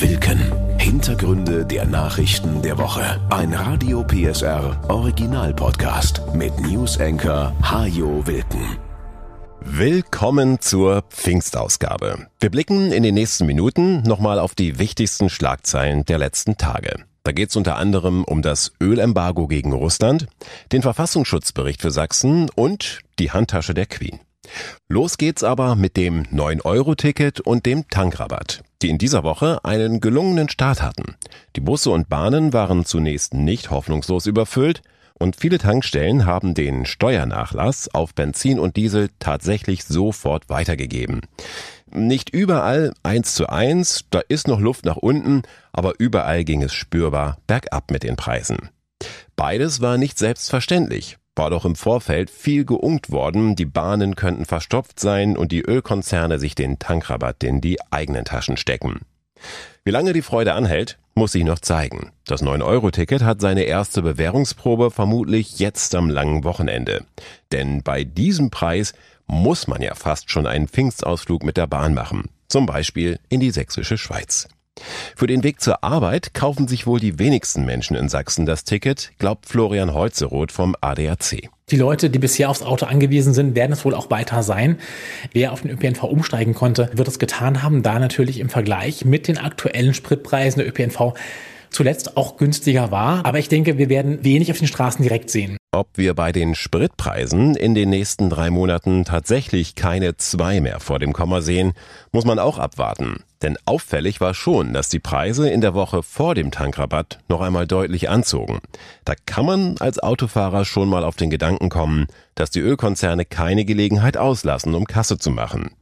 Wilken. Hintergründe der Nachrichten der Woche. Ein Radio PSR Original Podcast mit News Hajo Wilken. Willkommen zur Pfingstausgabe. Wir blicken in den nächsten Minuten nochmal auf die wichtigsten Schlagzeilen der letzten Tage. Da geht es unter anderem um das Ölembargo gegen Russland, den Verfassungsschutzbericht für Sachsen und die Handtasche der Queen. Los geht's aber mit dem 9-Euro-Ticket und dem Tankrabatt, die in dieser Woche einen gelungenen Start hatten. Die Busse und Bahnen waren zunächst nicht hoffnungslos überfüllt und viele Tankstellen haben den Steuernachlass auf Benzin und Diesel tatsächlich sofort weitergegeben. Nicht überall eins zu eins, da ist noch Luft nach unten, aber überall ging es spürbar bergab mit den Preisen. Beides war nicht selbstverständlich war doch im Vorfeld viel geungt worden, die Bahnen könnten verstopft sein und die Ölkonzerne sich den Tankrabatt in die eigenen Taschen stecken. Wie lange die Freude anhält, muss sich noch zeigen. Das 9-Euro-Ticket hat seine erste Bewährungsprobe vermutlich jetzt am langen Wochenende. Denn bei diesem Preis muss man ja fast schon einen Pfingstausflug mit der Bahn machen. Zum Beispiel in die sächsische Schweiz. Für den Weg zur Arbeit kaufen sich wohl die wenigsten Menschen in Sachsen das Ticket, glaubt Florian Holzeroth vom ADAC. Die Leute, die bisher aufs Auto angewiesen sind, werden es wohl auch weiter sein. Wer auf den ÖPNV umsteigen konnte, wird es getan haben, da natürlich im Vergleich mit den aktuellen Spritpreisen der ÖPNV zuletzt auch günstiger war. Aber ich denke, wir werden wenig auf den Straßen direkt sehen. Ob wir bei den Spritpreisen in den nächsten drei Monaten tatsächlich keine zwei mehr vor dem Komma sehen, muss man auch abwarten. Denn auffällig war schon, dass die Preise in der Woche vor dem Tankrabatt noch einmal deutlich anzogen. Da kann man als Autofahrer schon mal auf den Gedanken kommen, dass die Ölkonzerne keine Gelegenheit auslassen, um Kasse zu machen.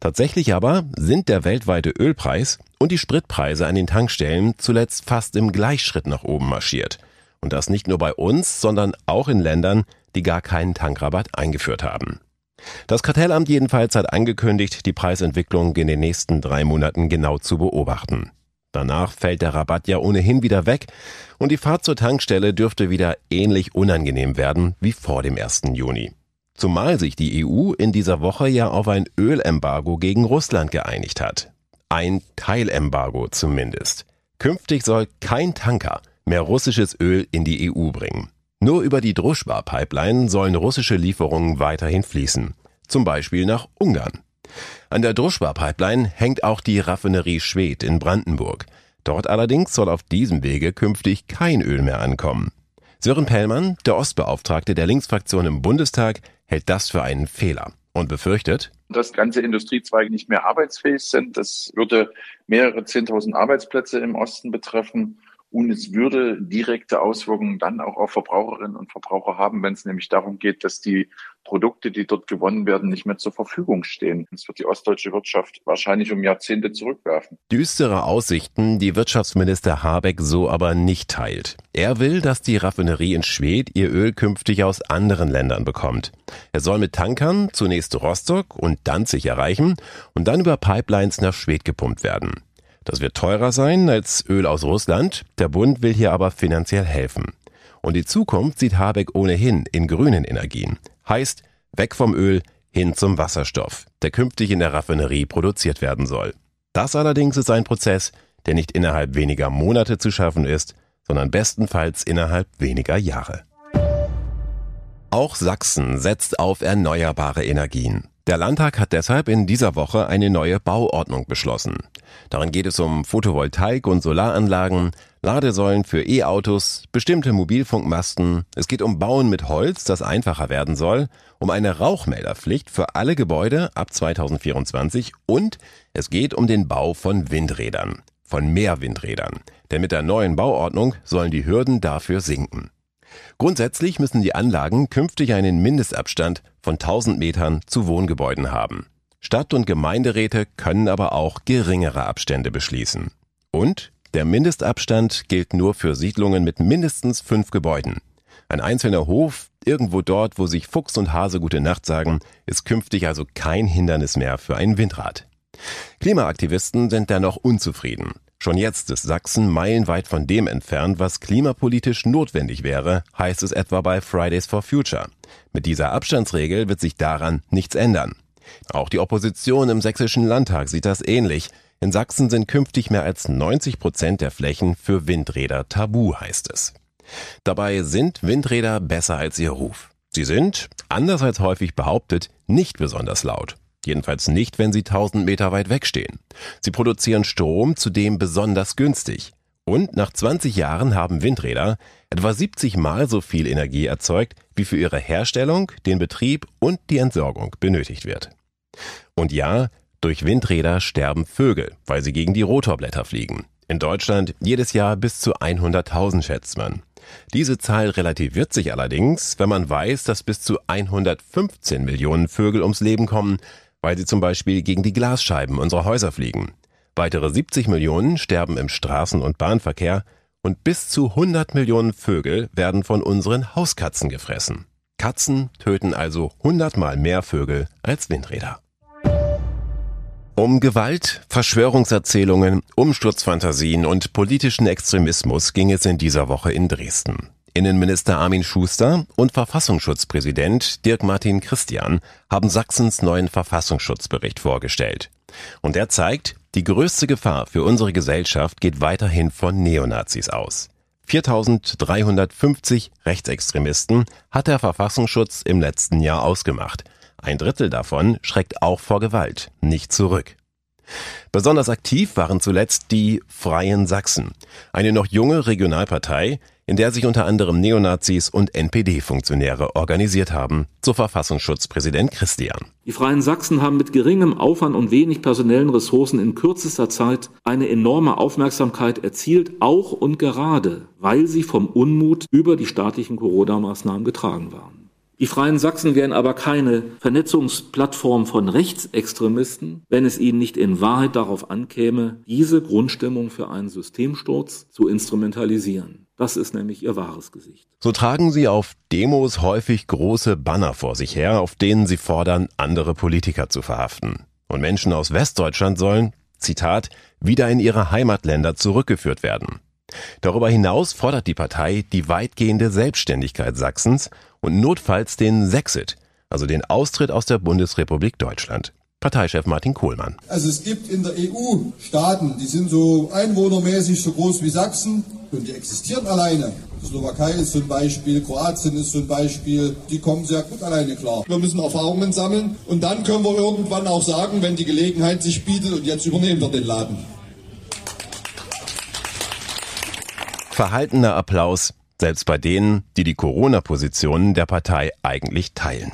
Tatsächlich aber sind der weltweite Ölpreis und die Spritpreise an den Tankstellen zuletzt fast im Gleichschritt nach oben marschiert. Und das nicht nur bei uns, sondern auch in Ländern, die gar keinen Tankrabatt eingeführt haben. Das Kartellamt jedenfalls hat angekündigt, die Preisentwicklung in den nächsten drei Monaten genau zu beobachten. Danach fällt der Rabatt ja ohnehin wieder weg und die Fahrt zur Tankstelle dürfte wieder ähnlich unangenehm werden wie vor dem 1. Juni. Zumal sich die EU in dieser Woche ja auf ein Ölembargo gegen Russland geeinigt hat. Ein Teilembargo zumindest. Künftig soll kein Tanker mehr russisches Öl in die EU bringen. Nur über die Druschba-Pipeline sollen russische Lieferungen weiterhin fließen, zum Beispiel nach Ungarn. An der Druschba-Pipeline hängt auch die Raffinerie Schwedt in Brandenburg. Dort allerdings soll auf diesem Wege künftig kein Öl mehr ankommen. Sören Pellmann, der Ostbeauftragte der Linksfraktion im Bundestag, hält das für einen Fehler und befürchtet, dass ganze Industriezweige nicht mehr arbeitsfähig sind. Das würde mehrere Zehntausend Arbeitsplätze im Osten betreffen. Und es würde direkte Auswirkungen dann auch auf Verbraucherinnen und Verbraucher haben, wenn es nämlich darum geht, dass die Produkte, die dort gewonnen werden, nicht mehr zur Verfügung stehen. Das wird die ostdeutsche Wirtschaft wahrscheinlich um Jahrzehnte zurückwerfen. Düstere Aussichten, die Wirtschaftsminister Habeck so aber nicht teilt. Er will, dass die Raffinerie in Schwedt ihr Öl künftig aus anderen Ländern bekommt. Er soll mit Tankern zunächst Rostock und Danzig erreichen und dann über Pipelines nach Schwedt gepumpt werden. Das wird teurer sein als Öl aus Russland. Der Bund will hier aber finanziell helfen. Und die Zukunft sieht Habeck ohnehin in grünen Energien. Heißt, weg vom Öl hin zum Wasserstoff, der künftig in der Raffinerie produziert werden soll. Das allerdings ist ein Prozess, der nicht innerhalb weniger Monate zu schaffen ist, sondern bestenfalls innerhalb weniger Jahre. Auch Sachsen setzt auf erneuerbare Energien. Der Landtag hat deshalb in dieser Woche eine neue Bauordnung beschlossen. Darin geht es um Photovoltaik- und Solaranlagen, Ladesäulen für E-Autos, bestimmte Mobilfunkmasten. Es geht um Bauen mit Holz, das einfacher werden soll, um eine Rauchmelderpflicht für alle Gebäude ab 2024 und es geht um den Bau von Windrädern, von mehr Windrädern. Denn mit der neuen Bauordnung sollen die Hürden dafür sinken. Grundsätzlich müssen die Anlagen künftig einen Mindestabstand von 1000 Metern zu Wohngebäuden haben. Stadt- und Gemeinderäte können aber auch geringere Abstände beschließen. Und der Mindestabstand gilt nur für Siedlungen mit mindestens fünf Gebäuden. Ein einzelner Hof, irgendwo dort, wo sich Fuchs und Hase gute Nacht sagen, ist künftig also kein Hindernis mehr für ein Windrad. Klimaaktivisten sind dennoch unzufrieden. Schon jetzt ist Sachsen meilenweit von dem entfernt, was klimapolitisch notwendig wäre, heißt es etwa bei Fridays for Future. Mit dieser Abstandsregel wird sich daran nichts ändern. Auch die Opposition im sächsischen Landtag sieht das ähnlich. In Sachsen sind künftig mehr als 90 Prozent der Flächen für Windräder tabu, heißt es. Dabei sind Windräder besser als ihr Ruf. Sie sind, anders als häufig behauptet, nicht besonders laut. Jedenfalls nicht, wenn sie 1000 Meter weit wegstehen. Sie produzieren Strom zudem besonders günstig. Und nach 20 Jahren haben Windräder etwa 70 Mal so viel Energie erzeugt, wie für ihre Herstellung, den Betrieb und die Entsorgung benötigt wird. Und ja, durch Windräder sterben Vögel, weil sie gegen die Rotorblätter fliegen. In Deutschland jedes Jahr bis zu 100.000 schätzt man. Diese Zahl relativiert sich allerdings, wenn man weiß, dass bis zu 115 Millionen Vögel ums Leben kommen, weil sie zum Beispiel gegen die Glasscheiben unserer Häuser fliegen. Weitere 70 Millionen sterben im Straßen- und Bahnverkehr und bis zu 100 Millionen Vögel werden von unseren Hauskatzen gefressen. Katzen töten also 100 mal mehr Vögel als Windräder. Um Gewalt, Verschwörungserzählungen, Umsturzfantasien und politischen Extremismus ging es in dieser Woche in Dresden. Innenminister Armin Schuster und Verfassungsschutzpräsident Dirk Martin Christian haben Sachsens neuen Verfassungsschutzbericht vorgestellt. Und er zeigt, die größte Gefahr für unsere Gesellschaft geht weiterhin von Neonazis aus. 4350 Rechtsextremisten hat der Verfassungsschutz im letzten Jahr ausgemacht. Ein Drittel davon schreckt auch vor Gewalt nicht zurück. Besonders aktiv waren zuletzt die Freien Sachsen, eine noch junge Regionalpartei, in der sich unter anderem Neonazis und NPD-Funktionäre organisiert haben, so Verfassungsschutzpräsident Christian. Die Freien Sachsen haben mit geringem Aufwand und wenig personellen Ressourcen in kürzester Zeit eine enorme Aufmerksamkeit erzielt, auch und gerade, weil sie vom Unmut über die staatlichen Corona-Maßnahmen getragen waren. Die Freien Sachsen wären aber keine Vernetzungsplattform von Rechtsextremisten, wenn es ihnen nicht in Wahrheit darauf ankäme, diese Grundstimmung für einen Systemsturz zu instrumentalisieren. Das ist nämlich ihr wahres Gesicht. So tragen sie auf Demos häufig große Banner vor sich her, auf denen sie fordern, andere Politiker zu verhaften. Und Menschen aus Westdeutschland sollen, Zitat, wieder in ihre Heimatländer zurückgeführt werden. Darüber hinaus fordert die Partei die weitgehende Selbstständigkeit Sachsens und notfalls den Sexit, also den Austritt aus der Bundesrepublik Deutschland. Parteichef Martin Kohlmann. Also es gibt in der EU Staaten, die sind so einwohnermäßig so groß wie Sachsen und die existieren alleine. Die Slowakei ist so ein Beispiel, Kroatien ist so ein Beispiel, die kommen sehr gut alleine klar. Wir müssen Erfahrungen sammeln und dann können wir irgendwann auch sagen, wenn die Gelegenheit sich bietet und jetzt übernehmen wir den Laden. Verhaltener Applaus, selbst bei denen, die die Corona-Positionen der Partei eigentlich teilen.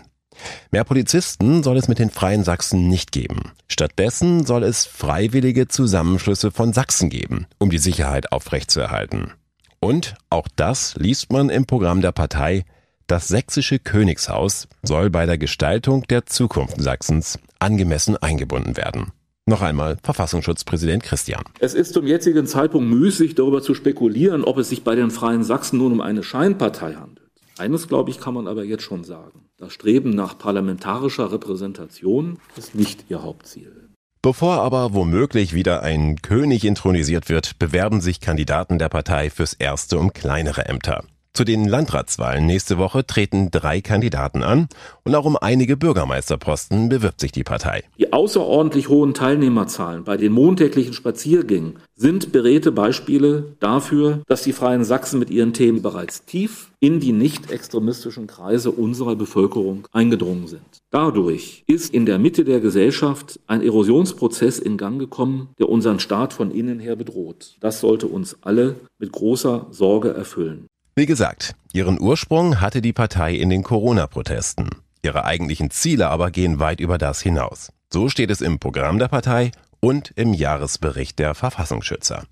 Mehr Polizisten soll es mit den Freien Sachsen nicht geben. Stattdessen soll es freiwillige Zusammenschlüsse von Sachsen geben, um die Sicherheit aufrechtzuerhalten. Und auch das liest man im Programm der Partei. Das sächsische Königshaus soll bei der Gestaltung der Zukunft Sachsens angemessen eingebunden werden. Noch einmal Verfassungsschutzpräsident Christian. Es ist zum jetzigen Zeitpunkt müßig, darüber zu spekulieren, ob es sich bei den Freien Sachsen nun um eine Scheinpartei handelt. Eines, glaube ich, kann man aber jetzt schon sagen. Das Streben nach parlamentarischer Repräsentation ist nicht ihr Hauptziel. Bevor aber womöglich wieder ein König intronisiert wird, bewerben sich Kandidaten der Partei fürs erste um kleinere Ämter. Zu den Landratswahlen nächste Woche treten drei Kandidaten an und auch um einige Bürgermeisterposten bewirbt sich die Partei. Die außerordentlich hohen Teilnehmerzahlen bei den montäglichen Spaziergängen sind beredte Beispiele dafür, dass die Freien Sachsen mit ihren Themen bereits tief in die nicht extremistischen Kreise unserer Bevölkerung eingedrungen sind. Dadurch ist in der Mitte der Gesellschaft ein Erosionsprozess in Gang gekommen, der unseren Staat von innen her bedroht. Das sollte uns alle mit großer Sorge erfüllen. Wie gesagt, ihren Ursprung hatte die Partei in den Corona-Protesten. Ihre eigentlichen Ziele aber gehen weit über das hinaus. So steht es im Programm der Partei und im Jahresbericht der Verfassungsschützer.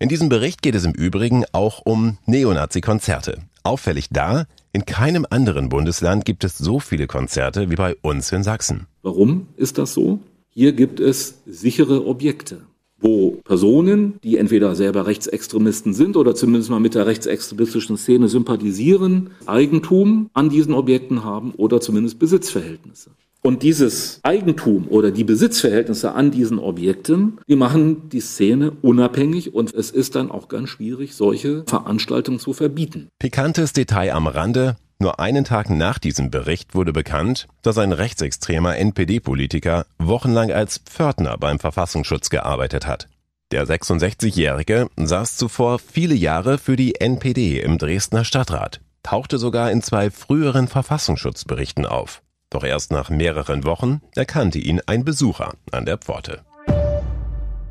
In diesem Bericht geht es im Übrigen auch um Neonazi-Konzerte. Auffällig da, in keinem anderen Bundesland gibt es so viele Konzerte wie bei uns in Sachsen. Warum ist das so? Hier gibt es sichere Objekte wo Personen, die entweder selber Rechtsextremisten sind oder zumindest mal mit der rechtsextremistischen Szene sympathisieren, Eigentum an diesen Objekten haben oder zumindest Besitzverhältnisse. Und dieses Eigentum oder die Besitzverhältnisse an diesen Objekten, die machen die Szene unabhängig und es ist dann auch ganz schwierig, solche Veranstaltungen zu verbieten. Pikantes Detail am Rande. Nur einen Tag nach diesem Bericht wurde bekannt, dass ein rechtsextremer NPD-Politiker wochenlang als Pförtner beim Verfassungsschutz gearbeitet hat. Der 66-Jährige saß zuvor viele Jahre für die NPD im Dresdner Stadtrat, tauchte sogar in zwei früheren Verfassungsschutzberichten auf. Doch erst nach mehreren Wochen erkannte ihn ein Besucher an der Pforte.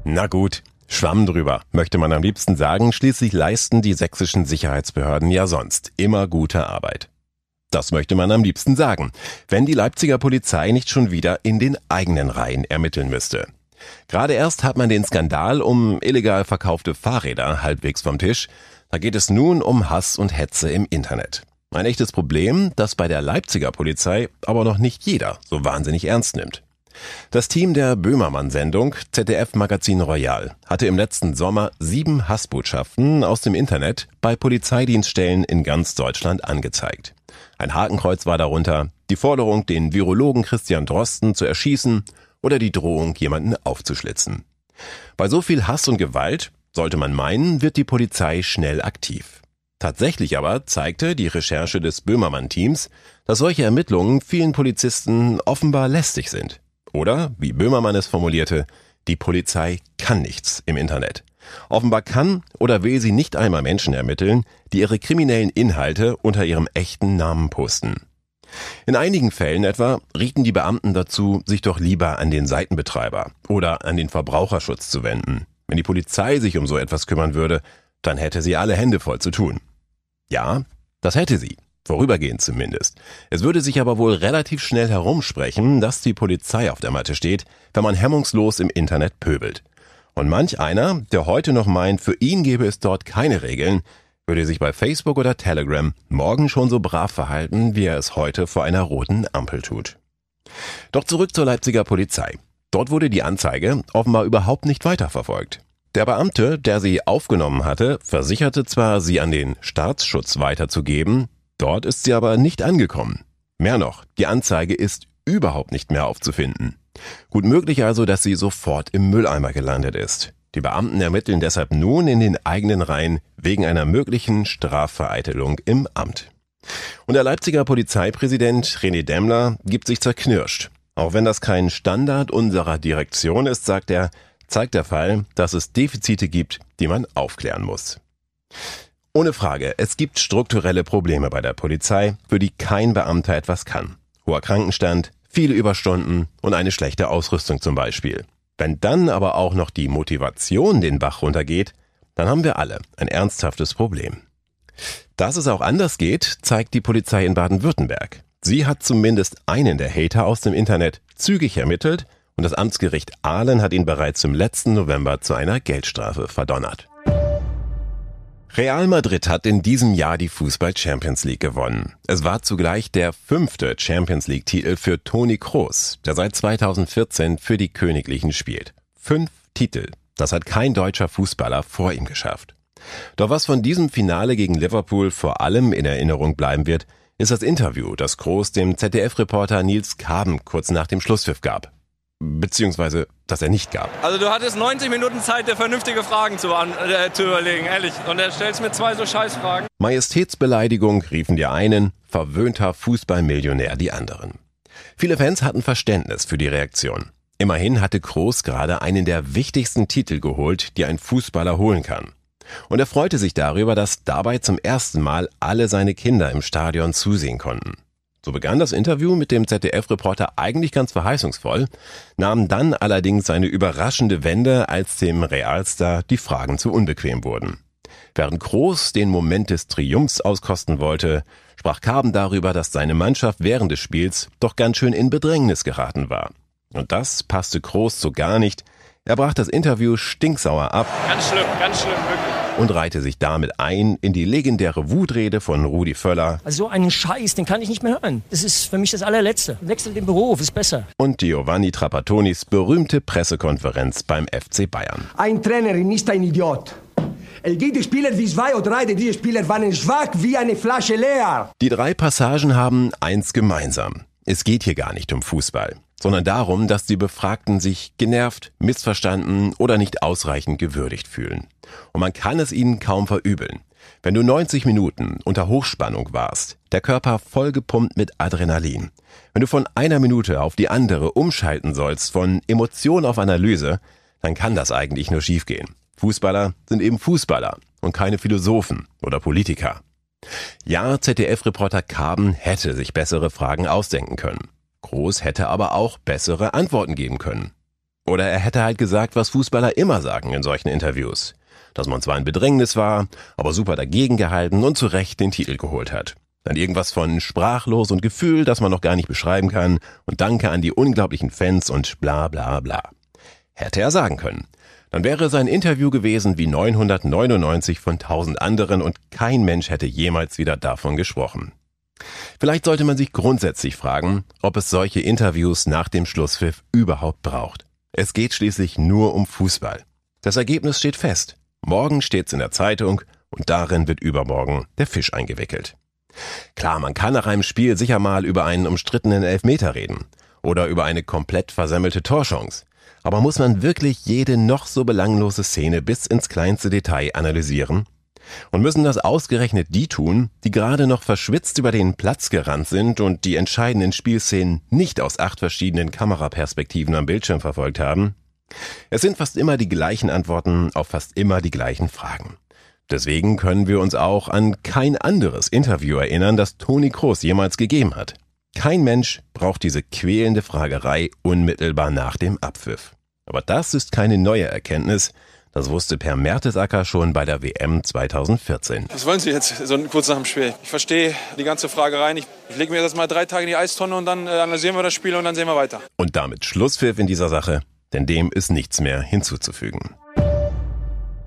Na gut, Schwamm drüber, möchte man am liebsten sagen, schließlich leisten die sächsischen Sicherheitsbehörden ja sonst immer gute Arbeit. Das möchte man am liebsten sagen, wenn die Leipziger Polizei nicht schon wieder in den eigenen Reihen ermitteln müsste. Gerade erst hat man den Skandal um illegal verkaufte Fahrräder halbwegs vom Tisch. Da geht es nun um Hass und Hetze im Internet. Ein echtes Problem, das bei der Leipziger Polizei aber noch nicht jeder so wahnsinnig ernst nimmt. Das Team der Böhmermann-Sendung ZDF Magazin Royal hatte im letzten Sommer sieben Hassbotschaften aus dem Internet bei Polizeidienststellen in ganz Deutschland angezeigt. Ein Hakenkreuz war darunter, die Forderung, den Virologen Christian Drosten zu erschießen oder die Drohung, jemanden aufzuschlitzen. Bei so viel Hass und Gewalt, sollte man meinen, wird die Polizei schnell aktiv. Tatsächlich aber zeigte die Recherche des Böhmermann-Teams, dass solche Ermittlungen vielen Polizisten offenbar lästig sind. Oder, wie Böhmermann es formulierte, die Polizei kann nichts im Internet. Offenbar kann oder will sie nicht einmal Menschen ermitteln, die ihre kriminellen Inhalte unter ihrem echten Namen posten. In einigen Fällen etwa rieten die Beamten dazu, sich doch lieber an den Seitenbetreiber oder an den Verbraucherschutz zu wenden. Wenn die Polizei sich um so etwas kümmern würde, dann hätte sie alle Hände voll zu tun. Ja, das hätte sie. Vorübergehend zumindest. Es würde sich aber wohl relativ schnell herumsprechen, dass die Polizei auf der Matte steht, wenn man hemmungslos im Internet pöbelt. Und manch einer, der heute noch meint, für ihn gäbe es dort keine Regeln, würde sich bei Facebook oder Telegram morgen schon so brav verhalten, wie er es heute vor einer roten Ampel tut. Doch zurück zur Leipziger Polizei. Dort wurde die Anzeige offenbar überhaupt nicht weiterverfolgt. Der Beamte, der sie aufgenommen hatte, versicherte zwar, sie an den Staatsschutz weiterzugeben, dort ist sie aber nicht angekommen. Mehr noch, die Anzeige ist überhaupt nicht mehr aufzufinden. Gut möglich also, dass sie sofort im Mülleimer gelandet ist. Die Beamten ermitteln deshalb nun in den eigenen Reihen wegen einer möglichen Strafvereitelung im Amt. Und der Leipziger Polizeipräsident René Demmler gibt sich zerknirscht. Auch wenn das kein Standard unserer Direktion ist, sagt er, zeigt der Fall, dass es Defizite gibt, die man aufklären muss. Ohne Frage, es gibt strukturelle Probleme bei der Polizei, für die kein Beamter etwas kann. Hoher Krankenstand, viele Überstunden und eine schlechte Ausrüstung zum Beispiel. Wenn dann aber auch noch die Motivation den Bach runtergeht, dann haben wir alle ein ernsthaftes Problem. Dass es auch anders geht, zeigt die Polizei in Baden-Württemberg. Sie hat zumindest einen der Hater aus dem Internet zügig ermittelt und das Amtsgericht Aalen hat ihn bereits im letzten November zu einer Geldstrafe verdonnert. Real Madrid hat in diesem Jahr die Fußball Champions League gewonnen. Es war zugleich der fünfte Champions League Titel für Toni Kroos, der seit 2014 für die Königlichen spielt. Fünf Titel. Das hat kein deutscher Fußballer vor ihm geschafft. Doch was von diesem Finale gegen Liverpool vor allem in Erinnerung bleiben wird, ist das Interview, das Kroos dem ZDF-Reporter Nils Kaben kurz nach dem Schlusspfiff gab beziehungsweise dass er nicht gab. Also du hattest 90 Minuten Zeit, dir vernünftige Fragen zu, äh, zu überlegen, ehrlich. Und er stellst mir zwei so Scheißfragen. Majestätsbeleidigung riefen die einen, verwöhnter Fußballmillionär die anderen. Viele Fans hatten Verständnis für die Reaktion. Immerhin hatte Kroos gerade einen der wichtigsten Titel geholt, die ein Fußballer holen kann. Und er freute sich darüber, dass dabei zum ersten Mal alle seine Kinder im Stadion zusehen konnten. So begann das Interview mit dem ZDF-Reporter eigentlich ganz verheißungsvoll, nahm dann allerdings eine überraschende Wende, als dem Realstar die Fragen zu unbequem wurden. Während Groß den Moment des Triumphs auskosten wollte, sprach Karben darüber, dass seine Mannschaft während des Spiels doch ganz schön in Bedrängnis geraten war. Und das passte Groß so gar nicht. Er brach das Interview stinksauer ab. Ganz schlimm, ganz schlimm, wirklich und reihte sich damit ein in die legendäre Wutrede von Rudi Völler. Also so einen Scheiß, den kann ich nicht mehr hören. Das ist für mich das allerletzte. Wechsel den Beruf, ist besser. Und Giovanni Trapattonis berühmte Pressekonferenz beim FC Bayern. Ein Trainer ist ein Idiot. Die Spieler, wie zwei oder drei dieser Spieler waren schwach wie eine Flasche leer. Die drei Passagen haben eins gemeinsam. Es geht hier gar nicht um Fußball, sondern darum, dass die Befragten sich genervt, missverstanden oder nicht ausreichend gewürdigt fühlen. Und man kann es ihnen kaum verübeln. Wenn du 90 Minuten unter Hochspannung warst, der Körper vollgepumpt mit Adrenalin, wenn du von einer Minute auf die andere umschalten sollst von Emotion auf Analyse, dann kann das eigentlich nur schiefgehen. Fußballer sind eben Fußballer und keine Philosophen oder Politiker. Ja, ZDF-Reporter Kaben hätte sich bessere Fragen ausdenken können. Groß hätte aber auch bessere Antworten geben können. Oder er hätte halt gesagt, was Fußballer immer sagen in solchen Interviews. Dass man zwar in Bedrängnis war, aber super dagegen gehalten und zu Recht den Titel geholt hat. Dann irgendwas von sprachlos und Gefühl, das man noch gar nicht beschreiben kann und Danke an die unglaublichen Fans und bla bla bla. Hätte er sagen können. Dann wäre sein Interview gewesen wie 999 von 1000 anderen und kein Mensch hätte jemals wieder davon gesprochen. Vielleicht sollte man sich grundsätzlich fragen, ob es solche Interviews nach dem Schlusspfiff überhaupt braucht. Es geht schließlich nur um Fußball. Das Ergebnis steht fest. Morgen steht's in der Zeitung und darin wird übermorgen der Fisch eingewickelt. Klar, man kann nach einem Spiel sicher mal über einen umstrittenen Elfmeter reden oder über eine komplett versemmelte Torchance. Aber muss man wirklich jede noch so belanglose Szene bis ins kleinste Detail analysieren? Und müssen das ausgerechnet die tun, die gerade noch verschwitzt über den Platz gerannt sind und die entscheidenden Spielszenen nicht aus acht verschiedenen Kameraperspektiven am Bildschirm verfolgt haben? Es sind fast immer die gleichen Antworten auf fast immer die gleichen Fragen. Deswegen können wir uns auch an kein anderes Interview erinnern, das Toni Kroos jemals gegeben hat. Kein Mensch braucht diese quälende Fragerei unmittelbar nach dem Abpfiff. Aber das ist keine neue Erkenntnis, das wusste Per Mertesacker schon bei der WM 2014. Was wollen Sie jetzt so kurz nach dem Spiel? Ich verstehe die ganze Frage rein. Ich, ich lege mir das mal drei Tage in die Eistonne und dann äh, analysieren wir das Spiel und dann sehen wir weiter. Und damit Schlusspfiff in dieser Sache, denn dem ist nichts mehr hinzuzufügen.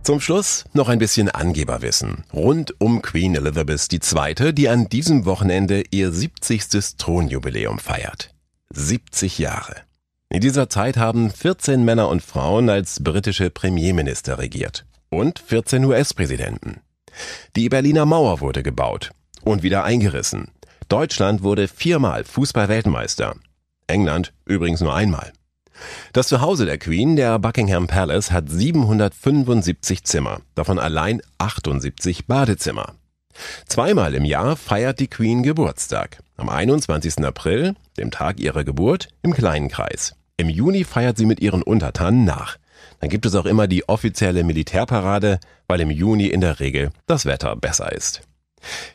Zum Schluss noch ein bisschen Angeberwissen rund um Queen Elizabeth II., die an diesem Wochenende ihr 70. Thronjubiläum feiert. 70 Jahre. In dieser Zeit haben 14 Männer und Frauen als britische Premierminister regiert und 14 US-Präsidenten. Die Berliner Mauer wurde gebaut und wieder eingerissen. Deutschland wurde viermal Fußball-Weltmeister. England übrigens nur einmal. Das Zuhause der Queen, der Buckingham Palace, hat 775 Zimmer, davon allein 78 Badezimmer. Zweimal im Jahr feiert die Queen Geburtstag. Am 21. April, dem Tag ihrer Geburt, im kleinen Kreis. Im Juni feiert sie mit ihren Untertanen nach. Dann gibt es auch immer die offizielle Militärparade, weil im Juni in der Regel das Wetter besser ist.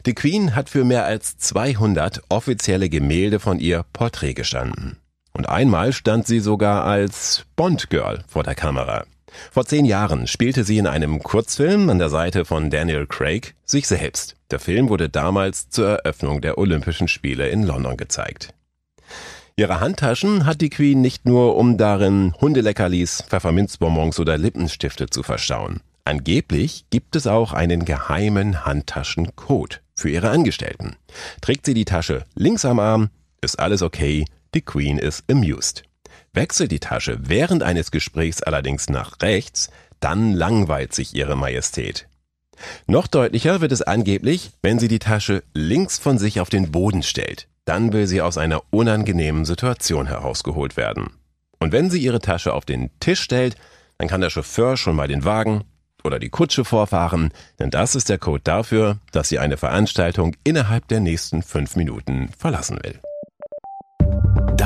Die Queen hat für mehr als 200 offizielle Gemälde von ihr Porträt gestanden. Und einmal stand sie sogar als Bond-Girl vor der Kamera. Vor zehn Jahren spielte sie in einem Kurzfilm an der Seite von Daniel Craig sich selbst. Der Film wurde damals zur Eröffnung der Olympischen Spiele in London gezeigt. Ihre Handtaschen hat die Queen nicht nur, um darin Hundeleckerlis, Pfefferminzbonbons oder Lippenstifte zu verstauen. Angeblich gibt es auch einen geheimen Handtaschencode für ihre Angestellten. Trägt sie die Tasche links am Arm, ist alles okay, die Queen ist amused. Wechselt die Tasche während eines Gesprächs allerdings nach rechts, dann langweilt sich ihre Majestät. Noch deutlicher wird es angeblich, wenn sie die Tasche links von sich auf den Boden stellt. Dann will sie aus einer unangenehmen Situation herausgeholt werden. Und wenn sie ihre Tasche auf den Tisch stellt, dann kann der Chauffeur schon mal den Wagen oder die Kutsche vorfahren, denn das ist der Code dafür, dass sie eine Veranstaltung innerhalb der nächsten fünf Minuten verlassen will.